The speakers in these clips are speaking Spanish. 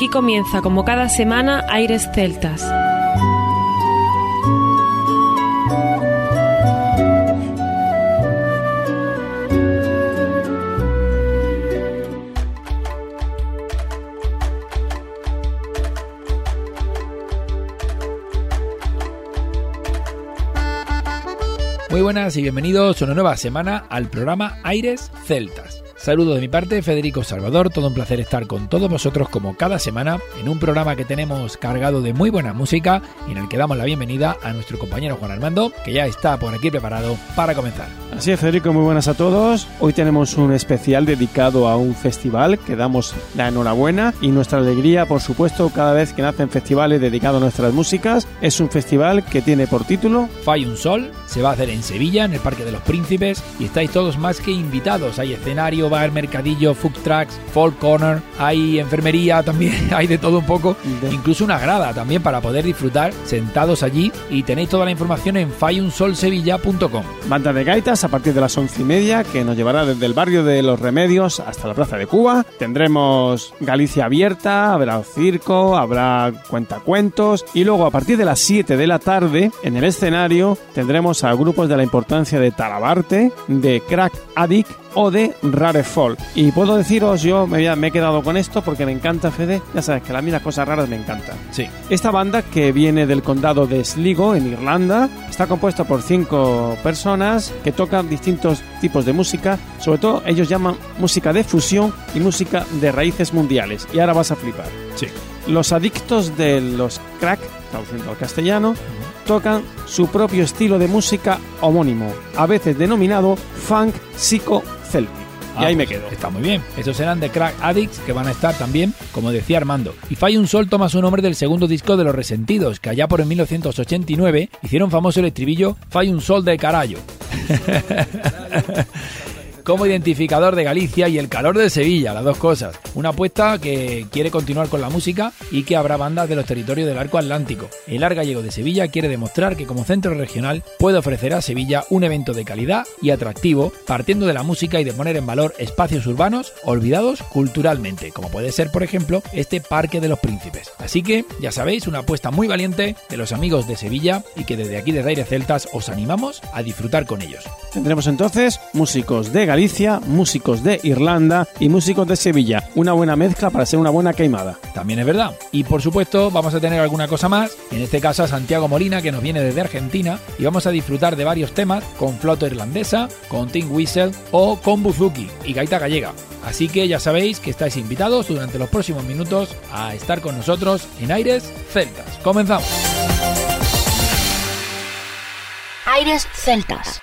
Aquí comienza, como cada semana, Aires Celtas. Muy buenas y bienvenidos a una nueva semana al programa Aires Celtas. Saludos de mi parte, Federico Salvador, todo un placer estar con todos vosotros como cada semana en un programa que tenemos cargado de muy buena música y en el que damos la bienvenida a nuestro compañero Juan Armando, que ya está por aquí preparado para comenzar. Así es, Federico, muy buenas a todos. Hoy tenemos un especial dedicado a un festival que damos la enhorabuena y nuestra alegría, por supuesto, cada vez que nacen festivales dedicados a nuestras músicas. Es un festival que tiene por título Fai un Sol, se va a hacer en Sevilla, en el Parque de los Príncipes, y estáis todos más que invitados. Hay escenario, bar, mercadillo, food trucks, folk corner, hay enfermería también, hay de todo un poco, incluso una grada también para poder disfrutar sentados allí y tenéis toda la información en faiunsolsevilla.com. Banda de Gaitas a partir de las once y media que nos llevará desde el barrio de Los Remedios hasta la Plaza de Cuba. Tendremos Galicia abierta, habrá circo, habrá cuentacuentos y luego a partir de las 7 de la tarde en el escenario tendremos a grupos de la importancia de Talabarte, de Crack Addict o de Rare Fall. Y puedo deciros, yo me, he quedado con esto porque me encanta Fede, ya sabes que a mí las cosas raras me encantan. Sí. Esta banda, que viene del condado de Sligo, en Irlanda, está compuesta por cinco personas que tocan distintos tipos de música. Sobre todo, ellos llaman música de fusión y música de raíces mundiales. Y ahora vas a flipar. Sí. Los adictos de los crack, traduciendo al castellano, tocan su propio estilo de música homónimo, a veces denominado funk psico-celtic. Y Ah, ahí me pues, quedo. Está muy bien. Esos serán de Crack Addicts que van a estar también, como decía Armando. Y Fai un Sol toma su nombre del segundo disco de Los Resentidos, que allá por el 1989 hicieron famoso el estribillo Fai un Sol de Carayo. como identificador de Galicia y el calor de Sevilla, las dos cosas. Una apuesta que quiere continuar con la música y que habrá bandas de los territorios del arco atlántico. El Ar Gallego de Sevilla quiere demostrar que como centro regional puede ofrecer a Sevilla un evento de calidad y atractivo, partiendo de la música y de poner en valor espacios urbanos olvidados culturalmente, como puede ser por ejemplo este Parque de los Príncipes. Así que, ya sabéis, una apuesta muy valiente de los amigos de Sevilla y que desde aquí desde Aire Celtas os animamos a disfrutar con ellos. Tendremos entonces músicos de Galicia, músicos de Irlanda y músicos de Sevilla. Una buena mezcla para ser una buena queimada. También es verdad. Y por supuesto vamos a tener alguna cosa más, en este caso a Santiago Molina que nos viene desde Argentina y vamos a disfrutar de varios temas con flauta irlandesa, con Tim Whistle o con buzuki y gaita gallega. Así que ya sabéis que estáis invitados durante los próximos minutos a estar con nosotros en Aires Celtas. Comenzamos. Aires Celtas.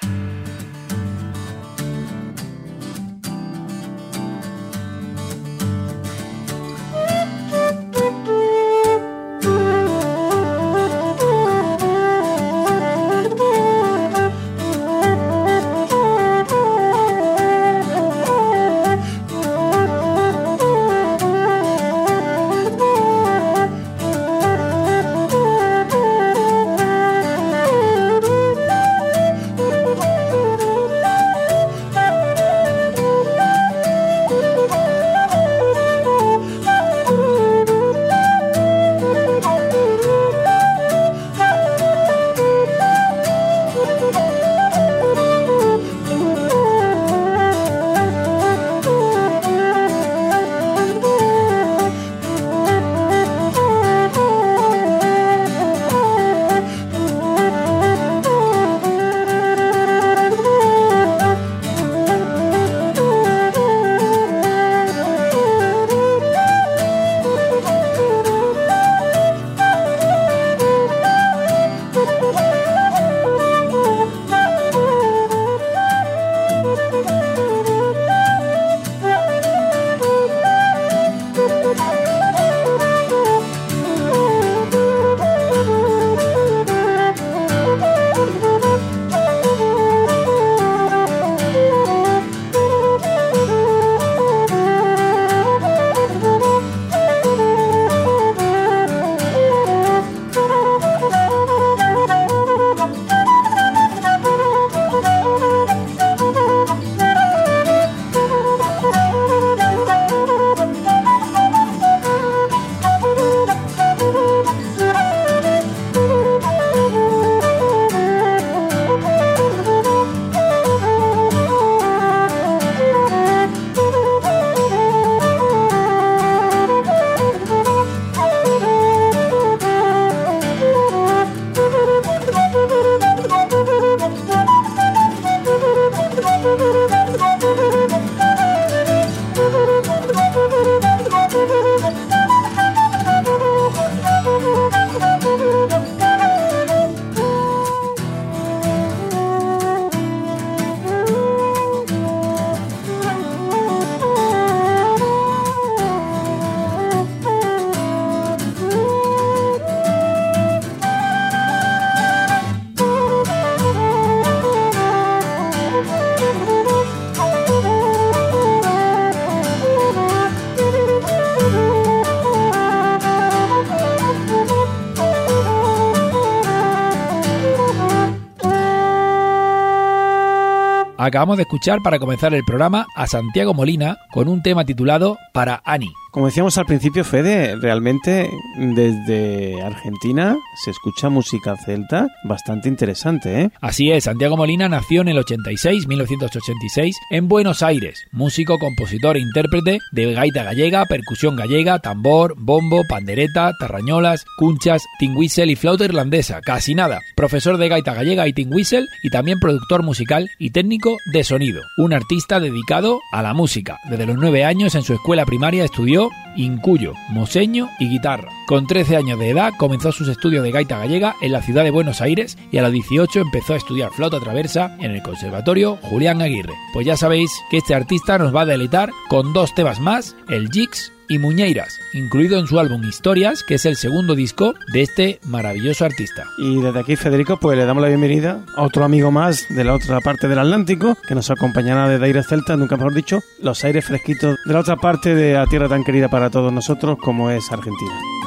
Acabamos de escuchar para comenzar el programa a Santiago Molina con un tema titulado Para Ani. Como decíamos al principio, Fede, realmente desde Argentina se escucha música celta bastante interesante, ¿eh? Así es, Santiago Molina nació en el 86, 1986, en Buenos Aires, músico, compositor e intérprete de gaita gallega, percusión gallega, tambor, bombo, pandereta, tarrañolas, cunchas, tin whistle y flauta irlandesa, casi nada. Profesor de gaita gallega y tin whistle y también productor musical y técnico de sonido. Un artista dedicado a la música. Desde los nueve años en su escuela primaria estudió incuyo, moseño y guitarra. Con 13 años de edad comenzó sus estudios de gaita gallega en la ciudad de Buenos Aires y a los 18 empezó a estudiar flauta traversa en el Conservatorio Julián Aguirre. Pues ya sabéis que este artista nos va a deleitar con dos temas más, el Jigs y Muñeiras, incluido en su álbum Historias, que es el segundo disco de este maravilloso artista. Y desde aquí, Federico, pues le damos la bienvenida a otro amigo más de la otra parte del Atlántico, que nos acompañará desde Aires Celta, nunca mejor dicho, los aires fresquitos de la otra parte de la tierra tan querida para todos nosotros como es Argentina.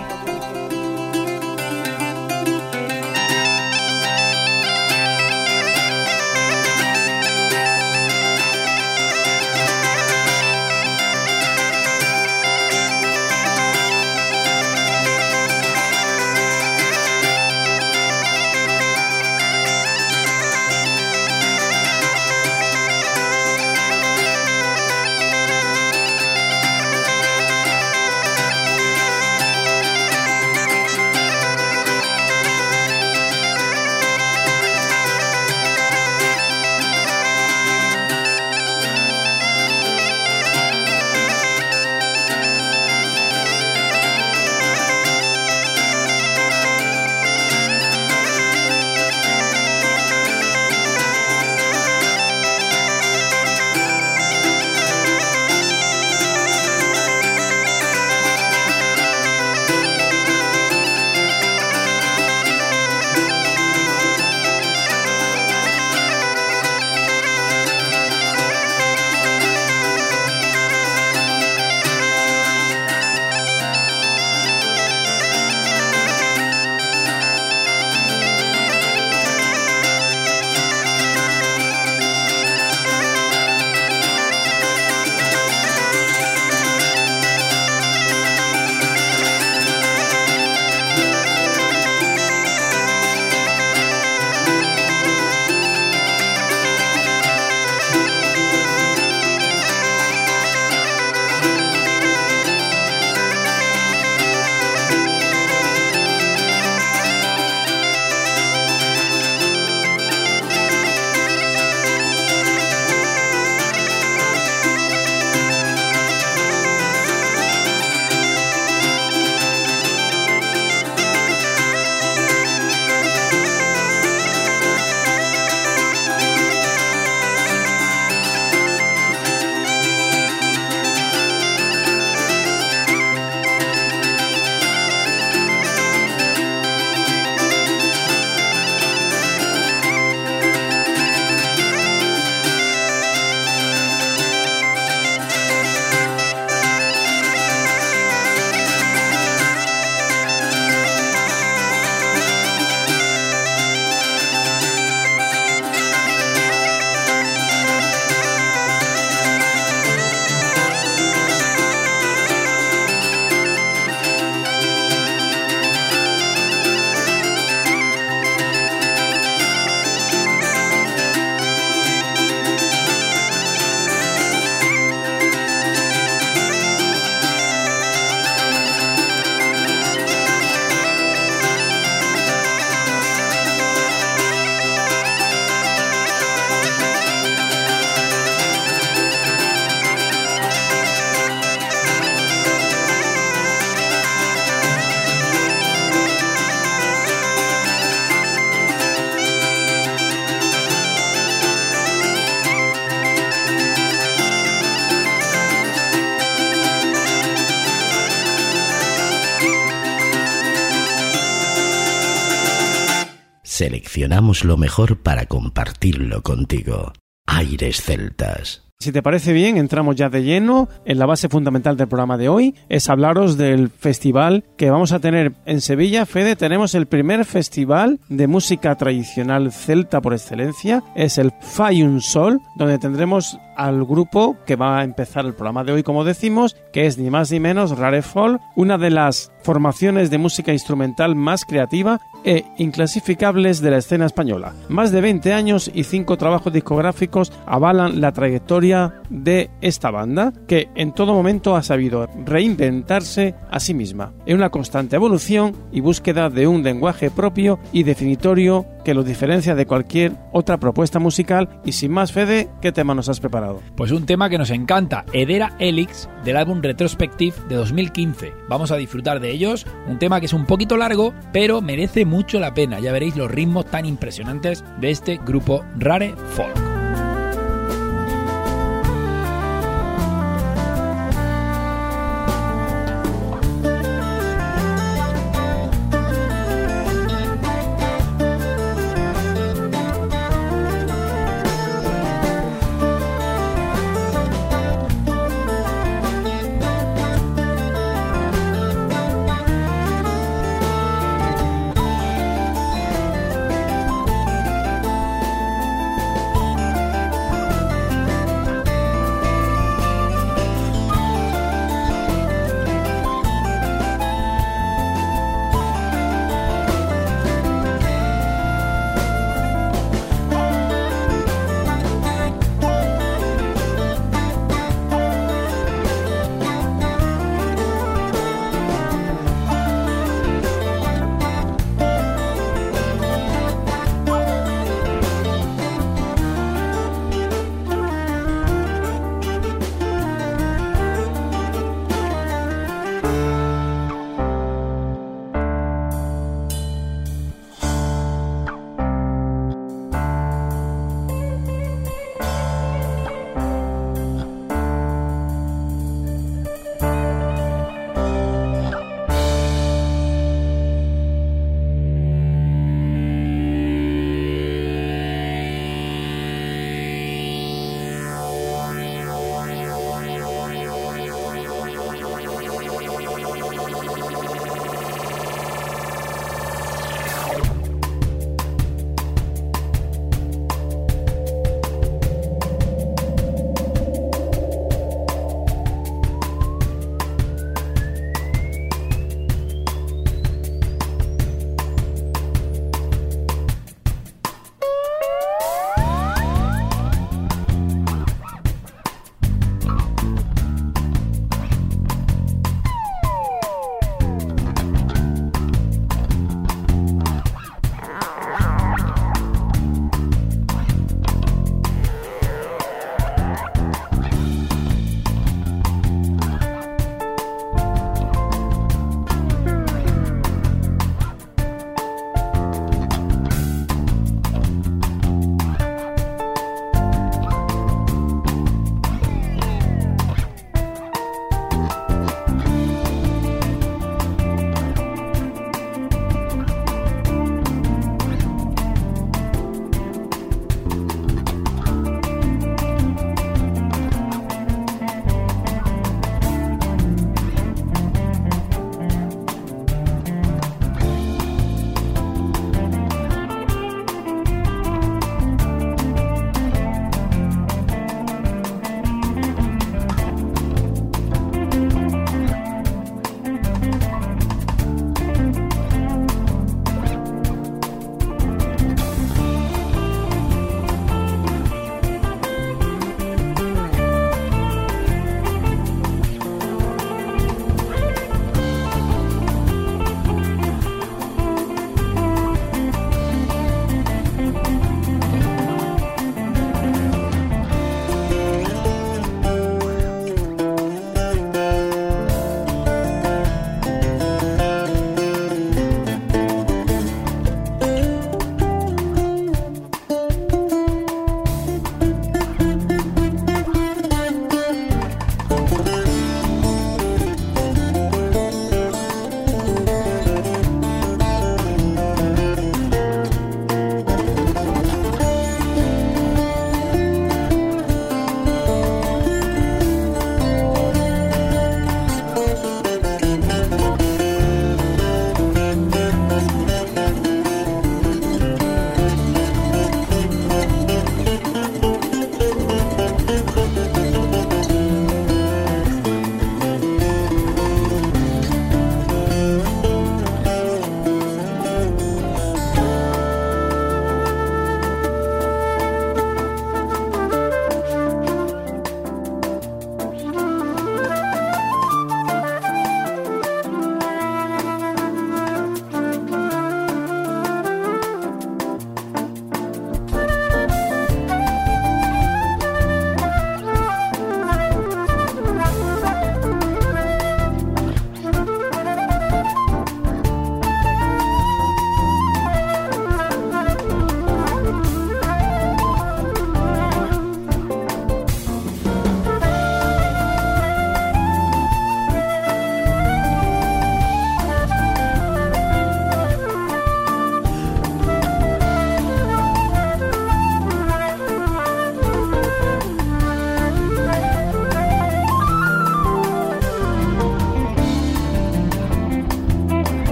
seleccionamos lo mejor para compartirlo contigo. Aires Celtas. Si te parece bien, entramos ya de lleno en la base fundamental del programa de hoy, es hablaros del festival que vamos a tener en Sevilla. Fede, tenemos el primer festival de música tradicional celta por excelencia, es el Fayun Sol, donde tendremos al grupo que va a empezar el programa de hoy, como decimos, que es ni más ni menos Rarefol, una de las formaciones de música instrumental más creativa e inclasificables de la escena española. Más de 20 años y 5 trabajos discográficos avalan la trayectoria de esta banda, que en todo momento ha sabido reinventarse a sí misma, en una constante evolución y búsqueda de un lenguaje propio y definitorio que los diferencia de cualquier otra propuesta musical. Y sin más, Fede, ¿qué tema nos has preparado? Pues un tema que nos encanta, Edera Elix, del álbum Retrospective de 2015. Vamos a disfrutar de ellos, un tema que es un poquito largo, pero merece mucho la pena. Ya veréis los ritmos tan impresionantes de este grupo Rare Folk.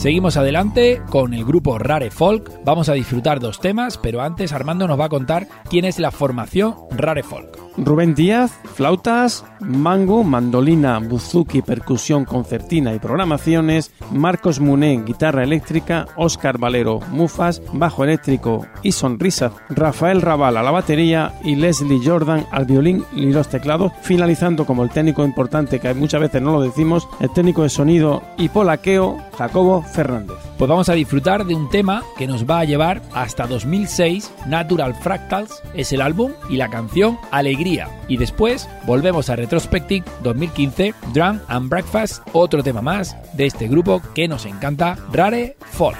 Seguimos adelante con el grupo Rare Folk. Vamos a disfrutar dos temas, pero antes Armando nos va a contar quién es la formación Rare Folk. Rubén Díaz, flautas, mango, mandolina, buzuki, percusión, concertina y programaciones, Marcos Muné, guitarra eléctrica, Oscar Valero, mufas, bajo eléctrico y sonrisa, Rafael Raval a la batería y Leslie Jordan al violín y los teclados, finalizando como el técnico importante que muchas veces no lo decimos, el técnico de sonido y polaqueo, Jacobo Fernández. Pues vamos a disfrutar de un tema que nos va a llevar hasta 2006, Natural Fractals es el álbum y la canción Alegría. Y después volvemos a Retrospective 2015, Drum and Breakfast, otro tema más de este grupo que nos encanta, Rare folk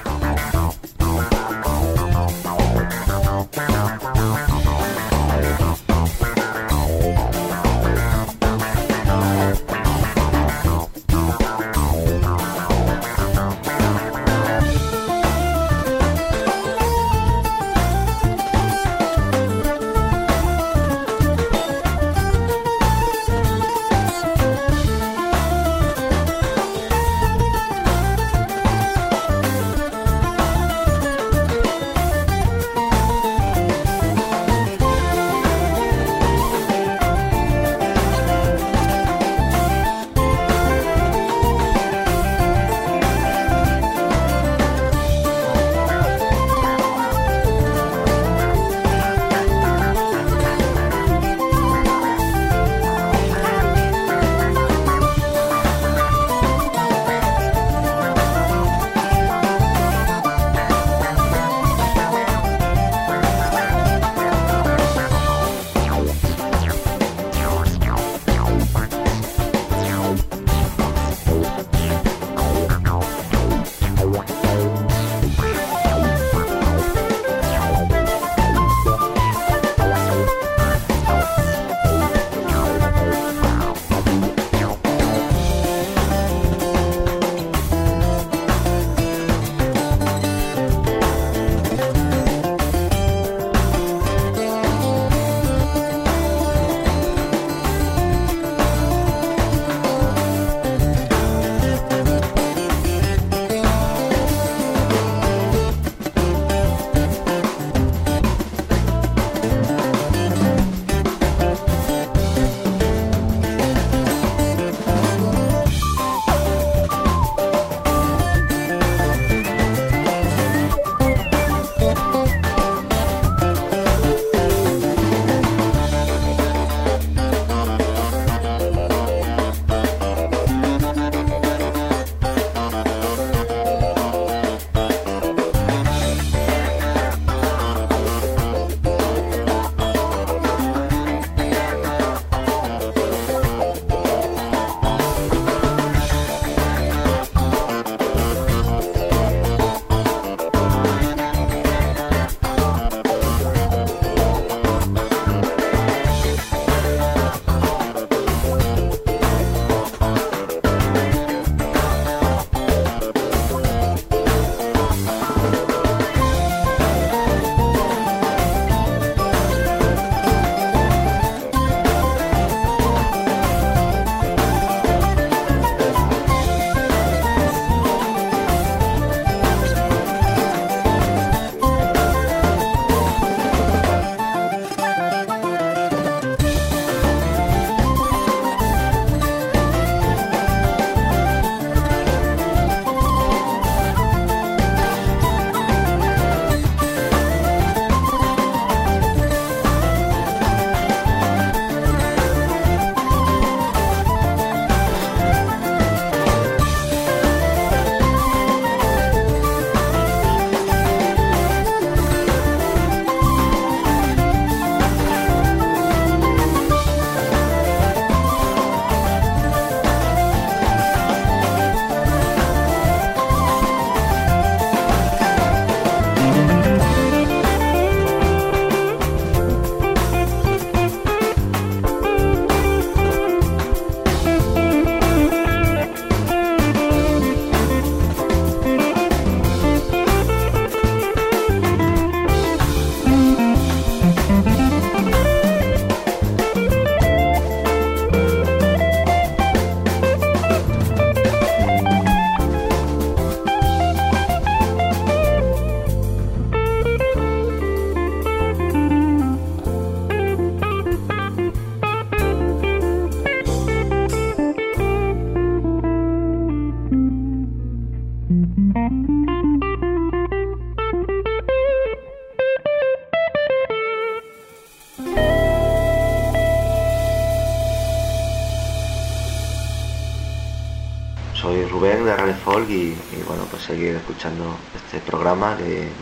escuchando este programa que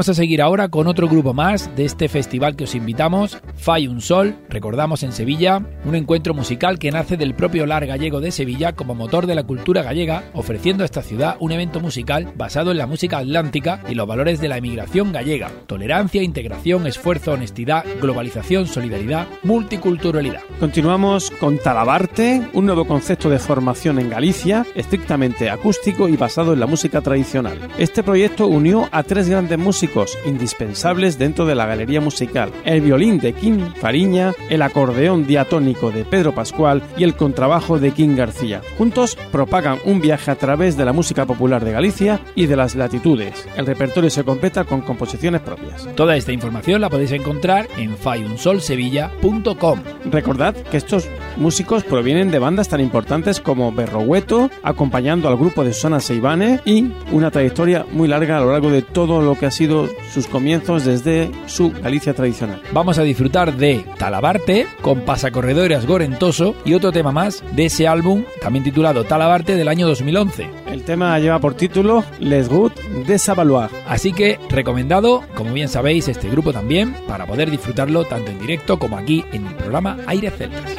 Vamos a seguir ahora con otro grupo más de este festival que os invitamos, Fai un Sol, recordamos en Sevilla, un encuentro musical que nace del propio Lar Gallego de Sevilla como motor de la cultura gallega, ofreciendo a esta ciudad un evento musical basado en la música atlántica y los valores de la emigración gallega, tolerancia, integración, esfuerzo, honestidad, globalización, solidaridad, multiculturalidad. Continuamos con Talabarte, un nuevo concepto de formación en Galicia, estrictamente acústico y basado en la música tradicional. Este proyecto unió a tres grandes músicos indispensables dentro de la galería musical, el violín de Kim Fariña, el acordeón diatónico de Pedro Pascual y el contrabajo de Kim García. Juntos propagan un viaje a través de la música popular de Galicia y de las latitudes. El repertorio se completa con composiciones propias. Toda esta información la podéis encontrar en fayunsolsevilla.com. Recordad que estos músicos provienen de bandas tan importantes como Berrogueto, acompañando al grupo de Susana Seibane y una trayectoria muy larga a lo largo de todo lo que ha sido sus comienzos desde su Galicia tradicional. Vamos a disfrutar de Talabarte con Pasacorredores Gorentoso y otro tema más de ese álbum, también titulado Talabarte del año 2011. El tema lleva por título Les Good de. Así que recomendado, como bien sabéis, este grupo también para poder disfrutarlo tanto en directo como aquí en el programa Aire Celtas.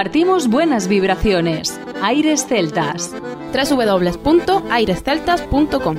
Compartimos buenas vibraciones. Aires Celtas. www.airesceltas.com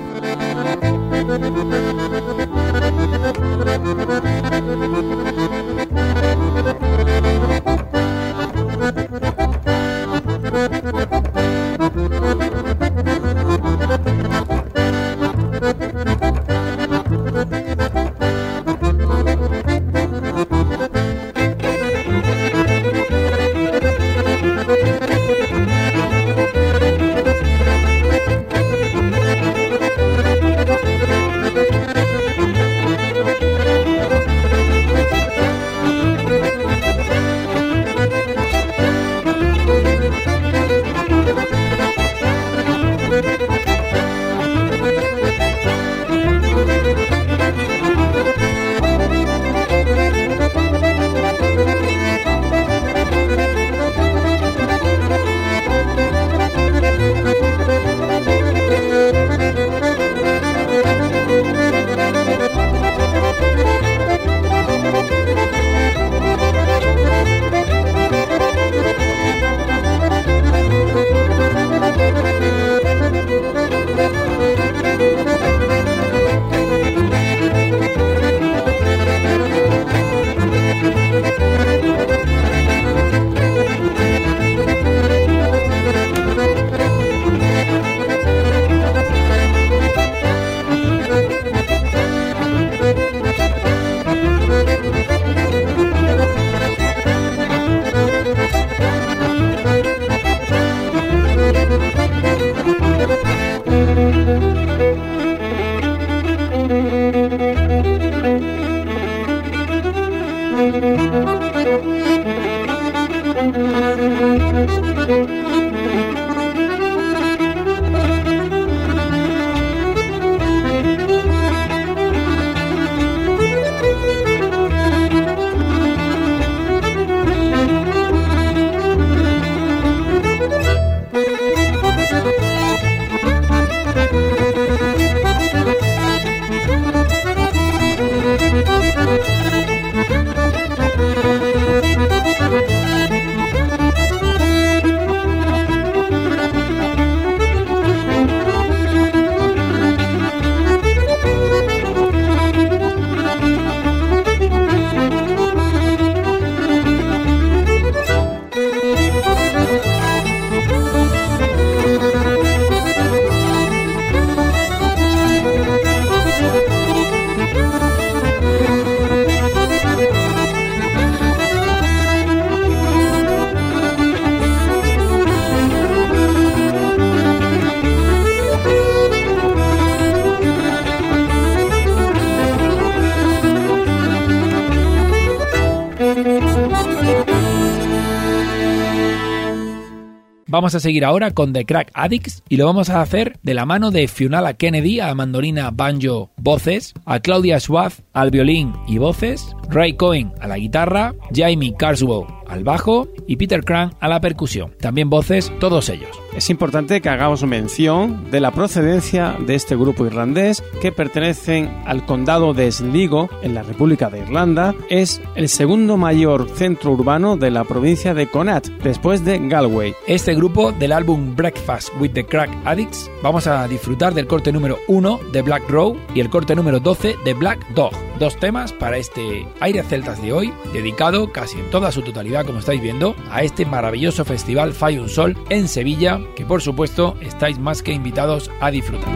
Vamos a seguir ahora con The Crack Addicts y lo vamos a hacer de la mano de Fiunala Kennedy a mandolina banjo voces, a Claudia Schwab al violín y voces, Ray Cohen a la guitarra, Jamie Carswell al bajo y Peter Cran a la percusión. También voces todos ellos. Es importante que hagamos mención de la procedencia de este grupo irlandés que pertenecen al condado de Sligo en la República de Irlanda. Es el segundo mayor centro urbano de la provincia de Connacht después de Galway. Este grupo del álbum Breakfast with the Crack Addicts vamos a disfrutar del corte número 1 de Black Row y el corte número 12 de Black Dog. Dos temas para este aire celtas de hoy, dedicado casi en toda su totalidad, como estáis viendo, a este maravilloso festival Fai un Sol en Sevilla, que por supuesto estáis más que invitados a disfrutar.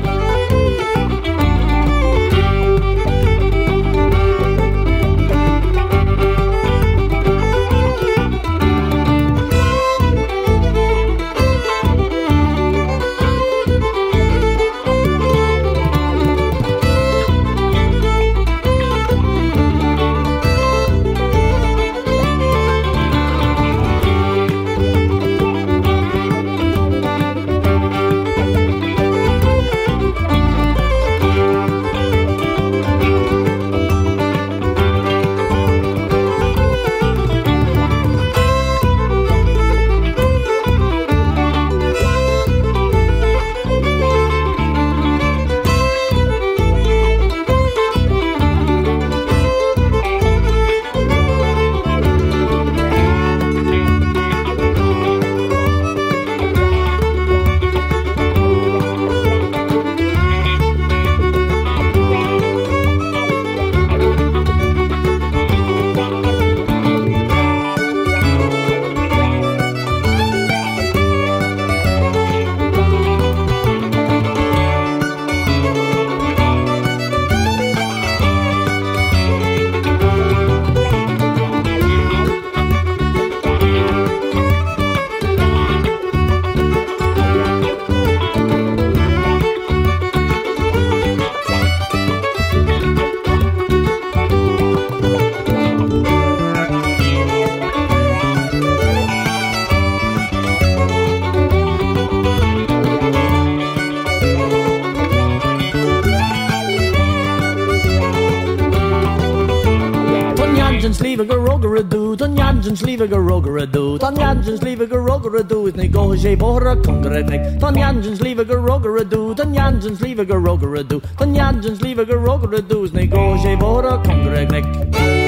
sliwe go a do Tan Jansen sliwe go a do is ne go sé bora kongere nek Tan Jansen sliwe go a do Tan Jansen sliwe go a do Tan Jansen sliwe go a do is ne go sé bora kongere nek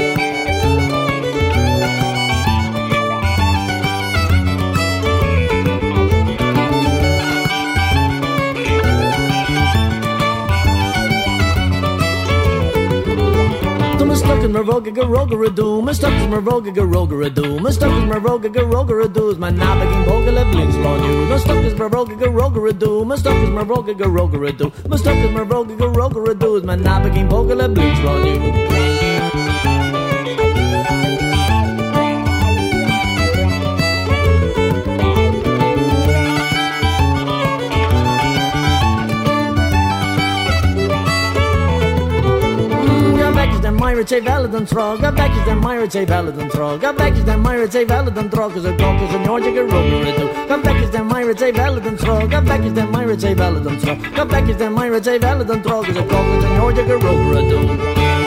Stuckers Maroga Garoga Ado, my Stuckers Maroga Garoga Ado, my Stuckers Maroga Garoga Ado is my Nabagin Bogala Blitz on you. My Stuckers Maroga Garoga Ado, my Stuckers Maroga Garoga Ado, my Stuckers Maroga Garoga Ado is my Nabagin Bogala Blitz on you. mairché vela den trog a bekis den mairché vela den trog a bekis den mairché vela den trog is a gok is a norge ge roger it come bekis den mairché vela den trog a bekis den mairché vela den trog a bekis den mairché vela den trog is a gok is a norge ge roger it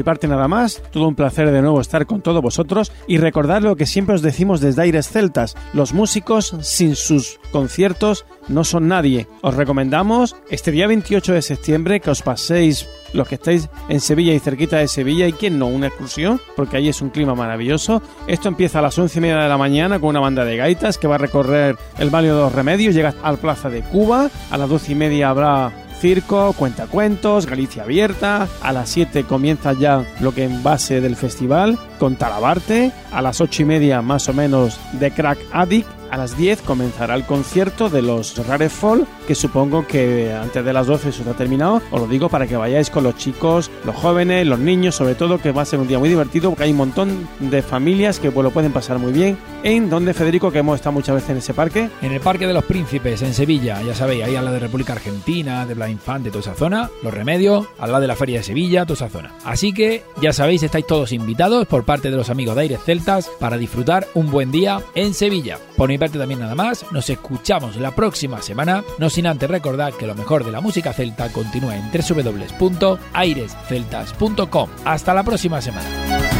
Por mi parte nada más, todo un placer de nuevo estar con todos vosotros. Y recordar lo que siempre os decimos desde Aires Celtas, los músicos sin sus conciertos no son nadie. Os recomendamos este día 28 de septiembre que os paséis los que estáis en Sevilla y cerquita de Sevilla y quien no, una excursión, porque ahí es un clima maravilloso. Esto empieza a las once y media de la mañana con una banda de gaitas que va a recorrer el barrio de los remedios, llega al Plaza de Cuba, a las doce y media habrá circo, cuentacuentos, Galicia abierta. A las 7 comienza ya lo que en base del festival con Talabarte. A las ocho y media más o menos de Crack Addict a las 10 comenzará el concierto de los Rarefall, que supongo que antes de las 12 se ha terminado. Os lo digo para que vayáis con los chicos, los jóvenes, los niños, sobre todo, que va a ser un día muy divertido porque hay un montón de familias que pues, lo pueden pasar muy bien. ¿En donde Federico? Que hemos estado muchas veces en ese parque. En el Parque de los Príncipes, en Sevilla, ya sabéis, ahí al lado de República Argentina, de Bla Infante, toda esa zona, Los Remedios, al lado de la Feria de Sevilla, toda esa zona. Así que, ya sabéis, estáis todos invitados por parte de los amigos de Aires Celtas para disfrutar un buen día en Sevilla. Parte también nada más, nos escuchamos la próxima semana, no sin antes recordar que lo mejor de la música celta continúa en www.airesceltas.com. Hasta la próxima semana.